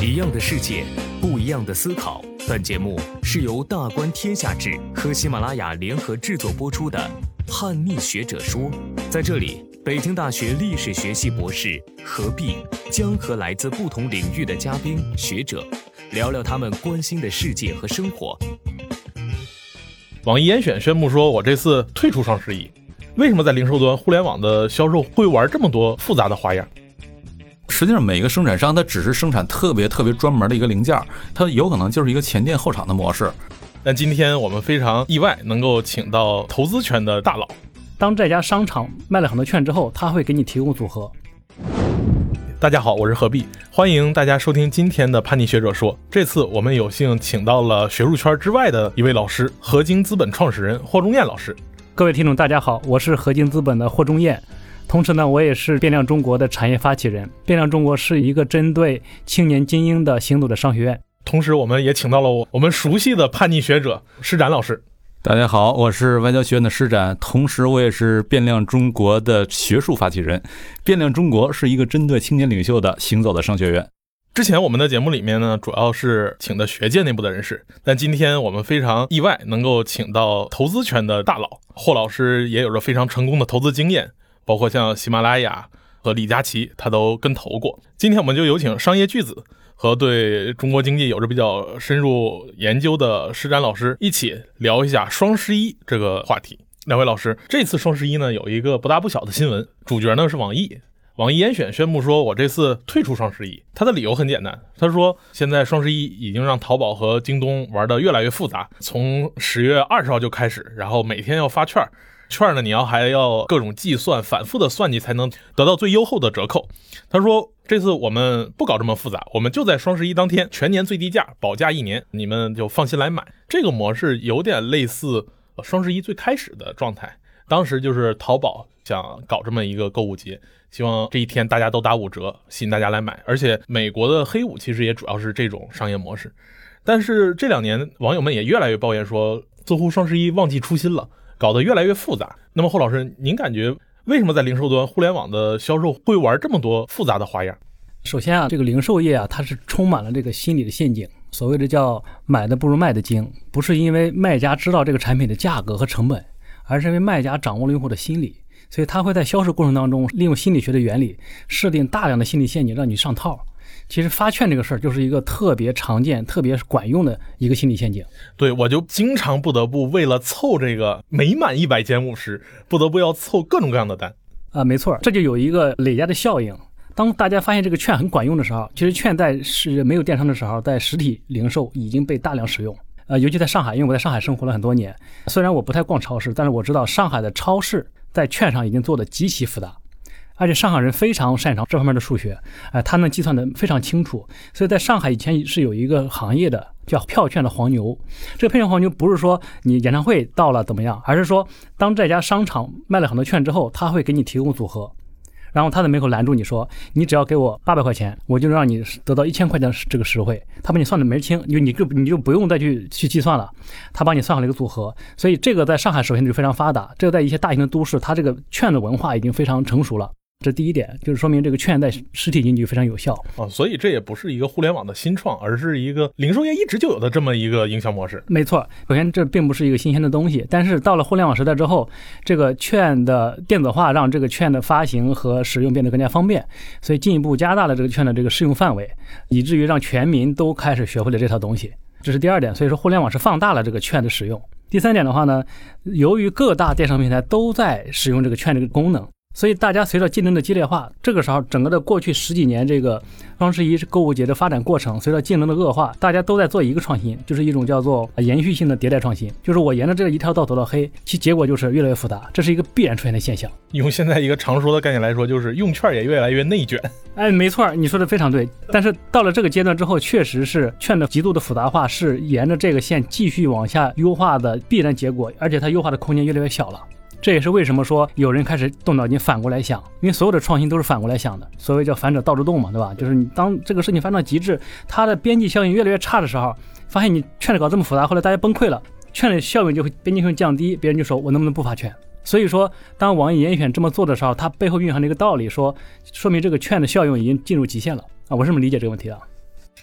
一样的世界，不一样的思考。本节目是由大观天下志和喜马拉雅联合制作播出的《叛逆学者说》。在这里，北京大学历史学系博士何必将和来自不同领域的嘉宾学者聊聊他们关心的世界和生活。网易严选宣布说，我这次退出双十一。为什么在零售端互联网的销售会玩这么多复杂的花样？实际上，每个生产商它只是生产特别特别专门的一个零件，它有可能就是一个前店后厂的模式。但今天我们非常意外，能够请到投资圈的大佬。当这家商场卖了很多券之后，他会给你提供组合。大家好，我是何必，欢迎大家收听今天的叛逆学者说。这次我们有幸请到了学术圈之外的一位老师，合金资本创始人霍中彦老师。各位听众，大家好，我是合金资本的霍中彦。同时呢，我也是变量中国的产业发起人。变量中国是一个针对青年精英的行走的商学院。同时，我们也请到了我我们熟悉的叛逆学者施展老师。大家好，我是外交学院的施展，同时我也是变量中国的学术发起人。变量中国是一个针对青年领袖的行走的商学院。之前我们的节目里面呢，主要是请的学界内部的人士，但今天我们非常意外能够请到投资圈的大佬霍老师，也有着非常成功的投资经验。包括像喜马拉雅和李佳琦，他都跟投过。今天我们就有请商业巨子和对中国经济有着比较深入研究的施展老师一起聊一下双十一这个话题。两位老师，这次双十一呢有一个不大不小的新闻，主角呢是网易。网易严选宣布说，我这次退出双十一。他的理由很简单，他说现在双十一已经让淘宝和京东玩得越来越复杂，从十月二十号就开始，然后每天要发券。券呢？你要还要各种计算，反复的算计才能得到最优厚的折扣。他说：“这次我们不搞这么复杂，我们就在双十一当天全年最低价，保价一年，你们就放心来买。”这个模式有点类似双十一最开始的状态。当时就是淘宝想搞这么一个购物节，希望这一天大家都打五折，吸引大家来买。而且美国的黑五其实也主要是这种商业模式。但是这两年网友们也越来越抱怨说，似乎双十一忘记初心了。搞得越来越复杂。那么，霍老师，您感觉为什么在零售端互联网的销售会玩这么多复杂的花样？首先啊，这个零售业啊，它是充满了这个心理的陷阱。所谓的叫“买的不如卖的精”，不是因为卖家知道这个产品的价格和成本，而是因为卖家掌握了用户的心理，所以他会在销售过程当中利用心理学的原理，设定大量的心理陷阱让你上套。其实发券这个事儿就是一个特别常见、特别管用的一个心理陷阱。对我就经常不得不为了凑这个每满一百减五十，不得不要凑各种各样的单。啊，没错，这就有一个累加的效应。当大家发现这个券很管用的时候，其实券在是没有电商的时候，在实体零售已经被大量使用。呃，尤其在上海，因为我在上海生活了很多年，虽然我不太逛超市，但是我知道上海的超市在券上已经做的极其复杂。而且上海人非常擅长这方面的数学，哎，他能计算的非常清楚。所以在上海以前是有一个行业的叫票券的黄牛。这个票券黄牛不是说你演唱会到了怎么样，而是说当这家商场卖了很多券之后，他会给你提供组合。然后他在门口拦住你说：“你只要给我八百块钱，我就让你得到一千块钱这个实惠。”他把你算的门清，你你就你就不用再去去计算了，他帮你算好了一个组合。所以这个在上海首先就非常发达，这个在一些大型的都市，它这个券的文化已经非常成熟了。这第一点就是说明这个券在实体经济非常有效啊，所以这也不是一个互联网的新创，而是一个零售业一直就有的这么一个营销模式。没错，首先这并不是一个新鲜的东西，但是到了互联网时代之后，这个券的电子化让这个券的发行和使用变得更加方便，所以进一步加大了这个券的这个适用范围，以至于让全民都开始学会了这套东西。这是第二点，所以说互联网是放大了这个券的使用。第三点的话呢，由于各大电商平台都在使用这个券这个功能。所以大家随着竞争的激烈化，这个时候整个的过去十几年这个双十一是购物节的发展过程，随着竞争的恶化，大家都在做一个创新，就是一种叫做延续性的迭代创新，就是我沿着这一条道走到黑，其结果就是越来越复杂，这是一个必然出现的现象。用现在一个常说的概念来说，就是用券也越来越内卷。哎，没错，你说的非常对。但是到了这个阶段之后，确实是券的极度的复杂化是沿着这个线继续往下优化的必然结果，而且它优化的空间越来越小了。这也是为什么说有人开始动脑筋反过来想，因为所有的创新都是反过来想的。所谓叫反者道之动嘛，对吧？就是你当这个事情翻到极致，它的边际效应越来越差的时候，发现你券的搞这么复杂，后来大家崩溃了，券的效应就会边际效应降低，别人就说我能不能不发券？所以说，当网易严选这么做的时候，它背后蕴含的一个道理，说说明这个券的效用已经进入极限了。啊，我是这么理解这个问题的。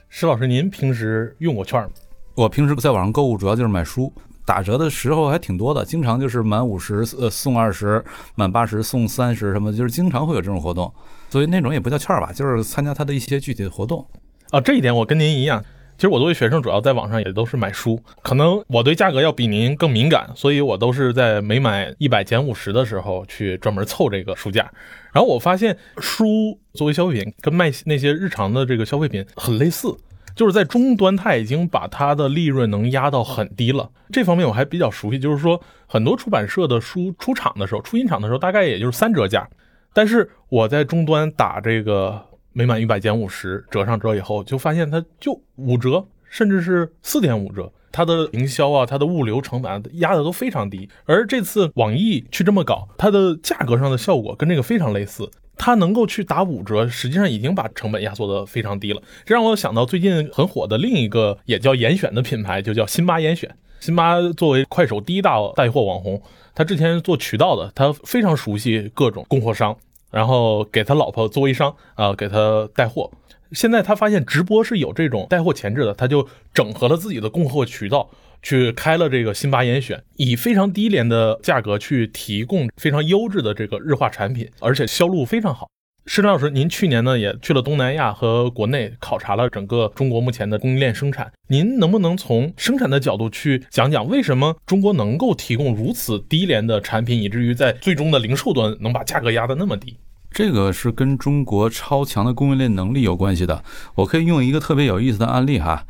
石老师，您平时用过券吗？我平时在网上购物主要就是买书，打折的时候还挺多的，经常就是满五十呃送二十，满八十送三十，什么就是经常会有这种活动。所以那种也不叫券吧，就是参加他的一些具体的活动。啊，这一点我跟您一样。其实我作为学生，主要在网上也都是买书，可能我对价格要比您更敏感，所以我都是在每买一百减五十的时候去专门凑这个书价。然后我发现书作为消费品，跟卖那些日常的这个消费品很类似，就是在终端它已经把它的利润能压到很低了。这方面我还比较熟悉，就是说很多出版社的书出厂的时候，出新厂的时候大概也就是三折价，但是我在终端打这个。每满一百减五十，折上折以后，就发现它就五折，甚至是四点五折。它的营销啊，它的物流成本压的都非常低。而这次网易去这么搞，它的价格上的效果跟这个非常类似。他能够去打五折，实际上已经把成本压缩的非常低了。这让我想到最近很火的另一个也叫严选的品牌，就叫辛巴严选。辛巴作为快手第一大带货网红，他之前做渠道的，他非常熟悉各种供货商。然后给他老婆做微商啊，给他带货。现在他发现直播是有这种带货潜质的，他就整合了自己的供货渠道，去开了这个辛巴严选，以非常低廉的价格去提供非常优质的这个日化产品，而且销路非常好。施老师，您去年呢也去了东南亚和国内考察了整个中国目前的供应链生产，您能不能从生产的角度去讲讲为什么中国能够提供如此低廉的产品，以至于在最终的零售端能把价格压得那么低？这个是跟中国超强的供应链能力有关系的。我可以用一个特别有意思的案例哈，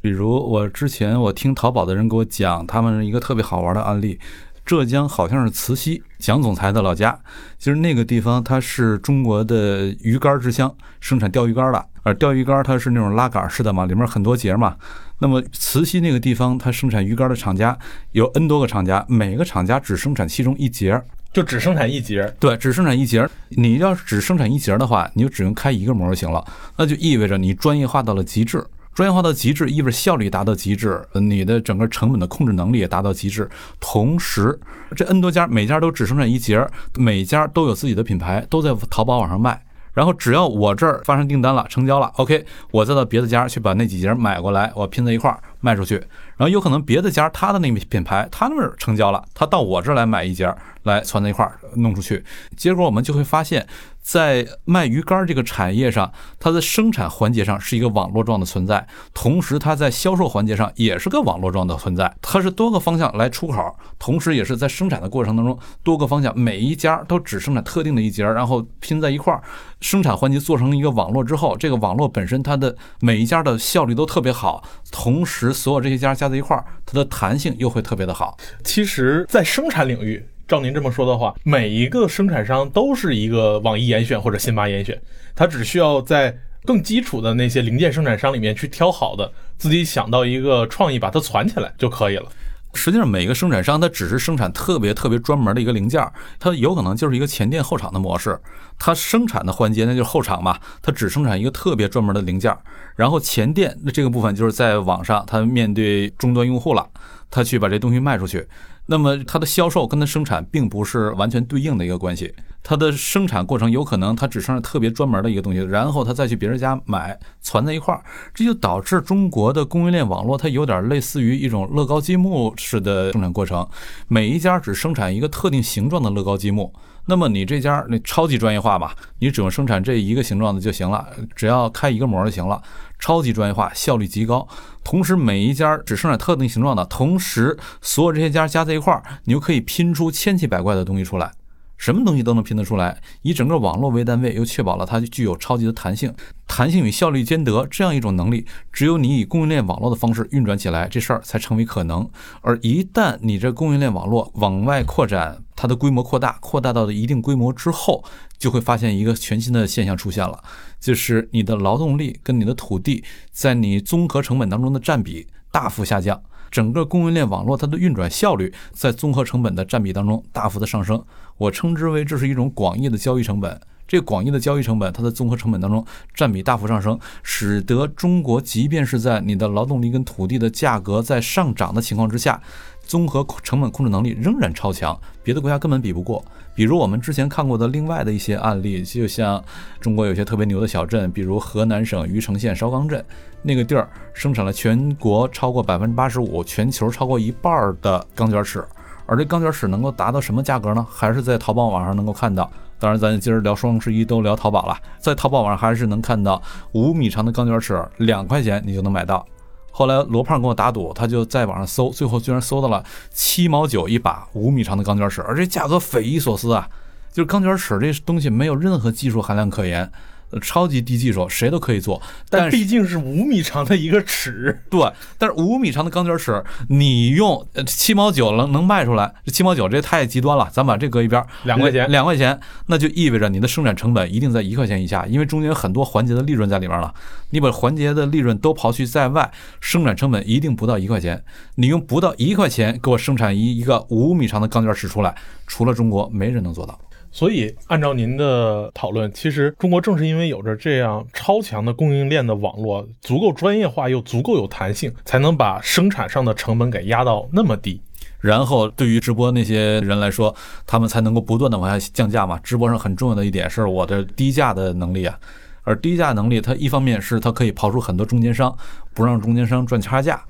比如我之前我听淘宝的人给我讲，他们一个特别好玩的案例。浙江好像是慈溪蒋总裁的老家，其实那个地方它是中国的鱼竿之乡，生产钓鱼竿的。而钓鱼竿它是那种拉杆式的嘛，里面很多节嘛。那么慈溪那个地方，它生产鱼竿的厂家有 N 多个厂家，每个厂家只生产其中一节，就只生产一节。对，只生产一节。你要是只生产一节的话，你就只用开一个模就行了，那就意味着你专业化到了极致。专业化到极致，意味着效率达到极致，你的整个成本的控制能力也达到极致。同时，这 N 多家每家都只生产一节，每家都有自己的品牌，都在淘宝网上卖。然后只要我这儿发生订单了，成交了，OK，我再到别的家去把那几节买过来，我拼在一块儿卖出去。然后有可能别的家他的那个品牌他那儿成交了，他到我这儿来买一节，来攒在一块儿弄出去。结果我们就会发现。在卖鱼竿这个产业上，它的生产环节上是一个网络状的存在，同时它在销售环节上也是个网络状的存在。它是多个方向来出口，同时也是在生产的过程当中多个方向，每一家都只生产特定的一节，然后拼在一块儿。生产环节做成一个网络之后，这个网络本身它的每一家的效率都特别好，同时所有这些加加在一块儿，它的弹性又会特别的好。其实，在生产领域。照您这么说的话，每一个生产商都是一个网易严选或者辛巴严选，他只需要在更基础的那些零件生产商里面去挑好的，自己想到一个创意把它攒起来就可以了。实际上，每个生产商他只是生产特别特别专门的一个零件，它有可能就是一个前店后厂的模式。它生产的环节那就是后厂嘛，它只生产一个特别专门的零件，然后前店那这个部分就是在网上，它面对终端用户了，他去把这东西卖出去。那么它的销售跟它生产并不是完全对应的一个关系，它的生产过程有可能它只生产特别专门的一个东西，然后它再去别人家买，攒在一块儿，这就导致中国的供应链网络它有点类似于一种乐高积木式的生产过程，每一家只生产一个特定形状的乐高积木。那么你这家那超级专业化吧，你只用生产这一个形状的就行了，只要开一个模就行了，超级专业化，效率极高。同时每一家只生产特定形状的，同时所有这些家加在一块儿，你就可以拼出千奇百怪的东西出来。什么东西都能拼得出来，以整个网络为单位，又确保了它具有超级的弹性，弹性与效率兼得这样一种能力，只有你以供应链网络的方式运转起来，这事儿才成为可能。而一旦你这供应链网络往外扩展，它的规模扩大，扩大到了一定规模之后，就会发现一个全新的现象出现了，就是你的劳动力跟你的土地在你综合成本当中的占比大幅下降。整个供应链网络它的运转效率在综合成本的占比当中大幅的上升，我称之为这是一种广义的交易成本。这广义的交易成本，它的综合成本当中占比大幅上升，使得中国即便是在你的劳动力跟土地的价格在上涨的情况之下，综合成本控制能力仍然超强，别的国家根本比不过。比如我们之前看过的另外的一些案例，就像中国有些特别牛的小镇，比如河南省虞城县烧钢镇，那个地儿生产了全国超过百分之八十五、全球超过一半的钢卷尺，而这钢卷尺能够达到什么价格呢？还是在淘宝网上能够看到。当然，咱今儿聊双十一都聊淘宝了，在淘宝网上还是能看到五米长的钢卷尺，两块钱你就能买到。后来罗胖跟我打赌，他就在网上搜，最后居然搜到了七毛九一把五米长的钢卷尺，而这价格匪夷所思啊！就是钢卷尺这东西没有任何技术含量可言。呃，超级低技术，谁都可以做，但毕竟是五米长的一个尺，对。但是五米长的钢卷尺，你用七毛九能能卖出来，这七毛九这太极端了，咱把这搁一边，两块钱，两块钱，那就意味着你的生产成本一定在一块钱以下，因为中间有很多环节的利润在里面了。你把环节的利润都刨去在外，生产成本一定不到一块钱。你用不到一块钱给我生产一一个五米长的钢卷尺出来，除了中国，没人能做到。所以，按照您的讨论，其实中国正是因为有着这样超强的供应链的网络，足够专业化又足够有弹性，才能把生产上的成本给压到那么低。然后，对于直播那些人来说，他们才能够不断的往下降价嘛。直播上很重要的一点是我的低价的能力啊，而低价能力，它一方面是它可以刨出很多中间商，不让中间商赚差价。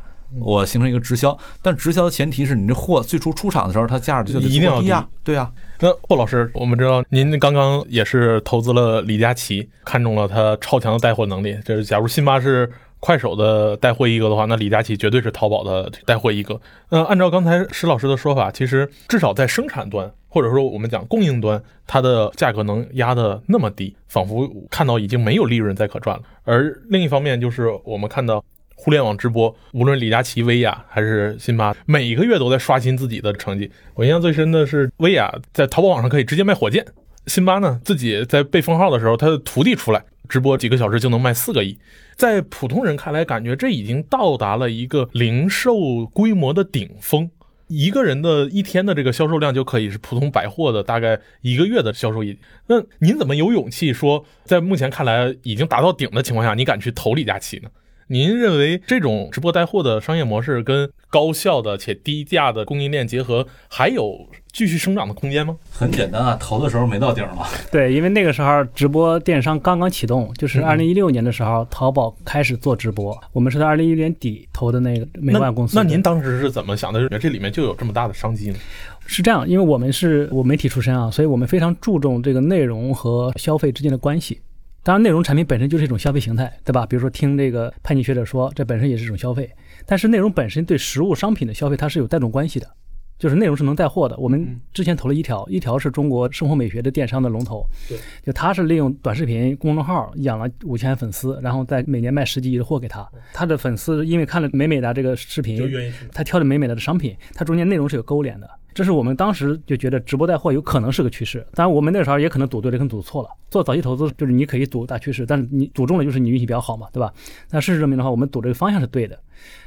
我形成一个直销，但直销的前提是你这货最初出厂的时候，它价值就一定要低啊，对啊。那霍老师，我们知道您刚刚也是投资了李佳琦，看中了他超强的带货能力。就是假如辛巴是快手的带货一哥的话，那李佳琦绝对是淘宝的带货一哥。那按照刚才石老师的说法，其实至少在生产端，或者说我们讲供应端，它的价格能压得那么低，仿佛看到已经没有利润再可赚了。而另一方面，就是我们看到。互联网直播，无论李佳琦、薇娅还是辛巴，每一个月都在刷新自己的成绩。我印象最深的是薇娅在淘宝网上可以直接卖火箭，辛巴呢自己在被封号的时候，他的徒弟出来直播几个小时就能卖四个亿。在普通人看来，感觉这已经到达了一个零售规模的顶峰，一个人的一天的这个销售量就可以是普通百货的大概一个月的销售额。那您怎么有勇气说，在目前看来已经达到顶的情况下，你敢去投李佳琦呢？您认为这种直播带货的商业模式跟高效的且低价的供应链结合，还有继续生长的空间吗？很简单啊，投的时候没到顶嘛。对，因为那个时候直播电商刚刚启动，就是二零一六年的时候，淘宝开始做直播。我们是在二零一六年底投的那个美万公司。那您当时是怎么想的？这里面就有这么大的商机呢？是这样，因为我们是我媒体出身啊，所以我们非常注重这个内容和消费之间的关系。当然，内容产品本身就是一种消费形态，对吧？比如说听这个叛逆学者说，这本身也是一种消费。但是内容本身对实物商品的消费，它是有带动关系的，就是内容是能带货的。我们之前投了一条，一条是中国生活美学的电商的龙头，对，就他是利用短视频公众号养了五千粉丝，然后在每年卖十几亿的货给他。他的粉丝因为看了美美的这个视频，他挑的美美的的商品，它中间内容是有勾连的。这是我们当时就觉得直播带货有可能是个趋势，当然我们那时候也可能赌对了，可能赌错了。做早期投资就是你可以赌大趋势，但是你赌中了就是你运气比较好嘛，对吧？那事实证明的话，我们赌这个方向是对的。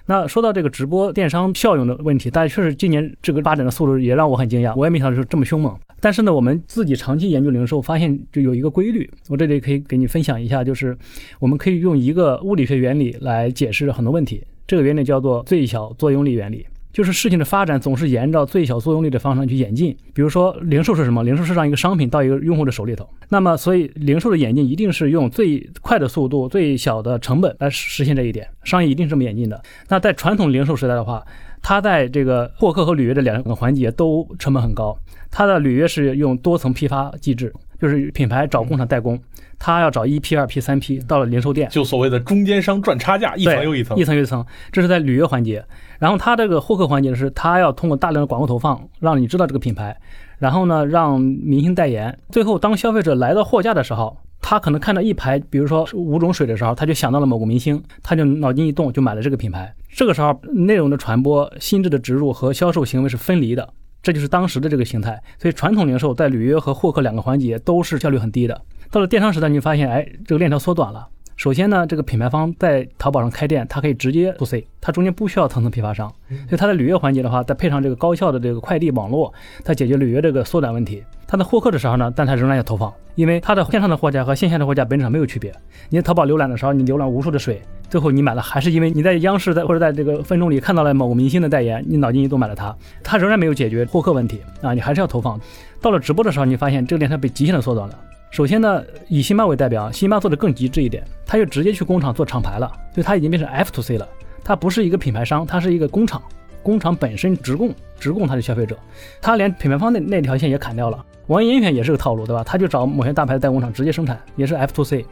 那说到这个直播电商效用的问题，大家确实今年这个发展的速度也让我很惊讶，我也没想到是这么凶猛。但是呢，我们自己长期研究零售，发现就有一个规律，我这里可以给你分享一下，就是我们可以用一个物理学原理来解释很多问题，这个原理叫做最小作用力原理。就是事情的发展总是沿着最小作用力的方向去演进。比如说，零售是什么？零售是让一个商品到一个用户的手里头。那么，所以零售的演进一定是用最快的速度、最小的成本来实现这一点。商业一定是这么演进的。那在传统零售时代的话，它在这个获客和履约的两个环节都成本很高。它的履约是用多层批发机制，就是品牌找工厂代工。他要找一批、二批、三批，到了零售店，就所谓的中间商赚差价，一层又一层，一层又一层。这是在履约环节。然后他这个获客环节是，他要通过大量的广告投放，让你知道这个品牌，然后呢，让明星代言。最后，当消费者来到货架的时候，他可能看到一排，比如说五种水的时候，他就想到了某个明星，他就脑筋一动，就买了这个品牌。这个时候，内容的传播、心智的植入和销售行为是分离的，这就是当时的这个形态。所以，传统零售在履约和获客两个环节都是效率很低的。到了电商时代，你发现，哎，这个链条缩短了。首先呢，这个品牌方在淘宝上开店，它可以直接 to C，它中间不需要层层批发商，所以它的履约环节的话，再配上这个高效的这个快递网络，它解决履约这个缩短问题。它在获客的时候呢，但它仍然要投放，因为它的线上的货架和线下的货架本质上没有区别。你在淘宝浏览的时候，你浏览无数的水，最后你买了，还是因为你在央视在或者在这个分钟里看到了某个明星的代言，你脑筋一动买了它，它仍然没有解决获客问题啊，你还是要投放。到了直播的时候，你发现这个链条被极限的缩短了。首先呢，以辛巴为代表，辛巴做的更极致一点，他就直接去工厂做厂牌了，所以他已经变成 F to C 了，他不是一个品牌商，他是一个工厂，工厂本身直供直供他的消费者，他连品牌方那那条线也砍掉了。网易严选也是个套路，对吧？他就找某些大牌的代工厂直接生产，也是 F to C。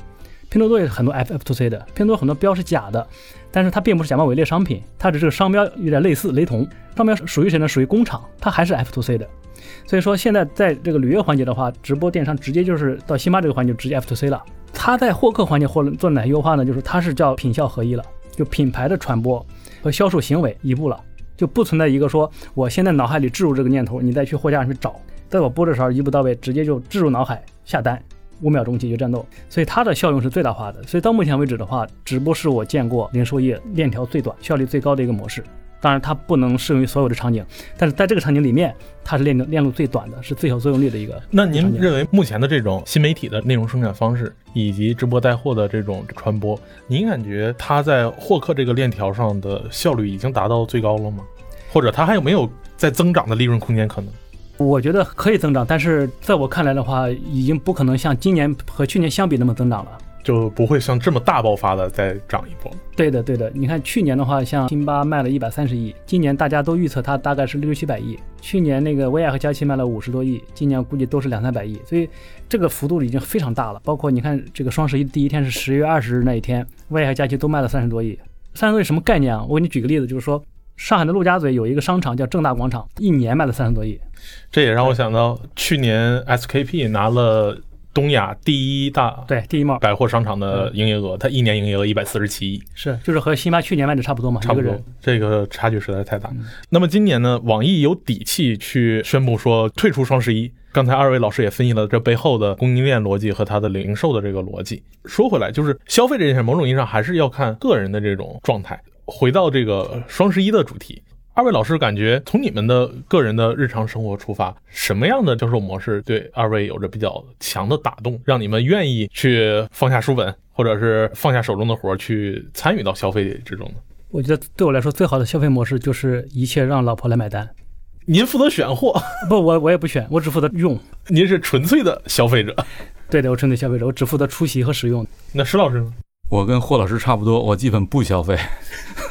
拼多多也很多 F F to C 的，拼多多很多标是假的，但是它并不是假冒伪劣商品，它的这个商标有点类似雷同，商标属于谁呢？属于工厂，它还是 F to C 的。所以说现在在这个履约环节的话，直播电商直接就是到辛巴这个环节直接 F to C 了。它在获客环节或做哪些优化呢？就是它是叫品效合一了，就品牌的传播和销售行为一步了，就不存在一个说我现在脑海里置入这个念头，你再去货架上去找，在我播的时候一步到位，直接就置入脑海下单。五秒钟解决战斗，所以它的效用是最大化的。所以到目前为止的话，直播是我见过零售业链条最短、效率最高的一个模式。当然，它不能适用于所有的场景，但是在这个场景里面，它是链链路最短的，是最小作用力的一个。那您认为目前的这种新媒体的内容生产方式以及直播带货的这种传播，您感觉它在获客这个链条上的效率已经达到最高了吗？或者它还有没有在增长的利润空间可能？我觉得可以增长，但是在我看来的话，已经不可能像今年和去年相比那么增长了，就不会像这么大爆发的再涨一波。对的，对的。你看去年的话，像辛巴卖了一百三十亿，今年大家都预测它大概是六七百亿。去年那个薇娅和佳琦卖了五十多亿，今年估计都是两三百亿，所以这个幅度已经非常大了。包括你看这个双十一第一天是十月二十日那一天，薇娅和佳琦都卖了三十多亿。三十多亿什么概念啊？我给你举个例子，就是说上海的陆家嘴有一个商场叫正大广场，一年卖了三十多亿。这也让我想到，去年 SKP 拿了东亚第一大对第一帽百货商场的营业额，它一年营业额一百四十七亿，是就是和辛巴去年卖的差不多嘛，差不多，这个差距实在是太大。那么今年呢，网易有底气去宣布说退出双十一。刚才二位老师也分析了这背后的供应链逻辑和它的零售的这个逻辑。说回来，就是消费这件事，某种意义上还是要看个人的这种状态。回到这个双十一的主题。二位老师感觉从你们的个人的日常生活出发，什么样的销售模式对二位有着比较强的打动，让你们愿意去放下书本，或者是放下手中的活去参与到消费之中呢？我觉得对我来说最好的消费模式就是一切让老婆来买单。您负责选货？不，我我也不选，我只负责用。您是纯粹的消费者？对的，我纯粹消费者，我只负责出席和使用。那石老师呢？我跟霍老师差不多，我基本不消费。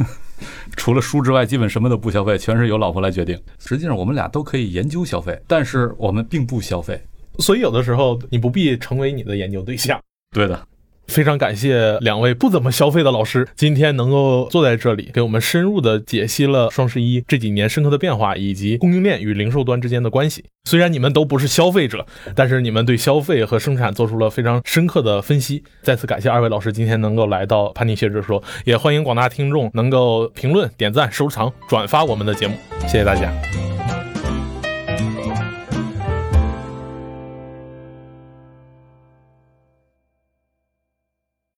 除了书之外，基本什么都不消费，全是由老婆来决定。实际上，我们俩都可以研究消费，但是我们并不消费。所以，有的时候你不必成为你的研究对象。对的。非常感谢两位不怎么消费的老师，今天能够坐在这里，给我们深入的解析了双十一这几年深刻的变化，以及供应链与零售端之间的关系。虽然你们都不是消费者，但是你们对消费和生产做出了非常深刻的分析。再次感谢二位老师今天能够来到潘尼学者说，也欢迎广大听众能够评论、点赞、收藏、转发我们的节目。谢谢大家。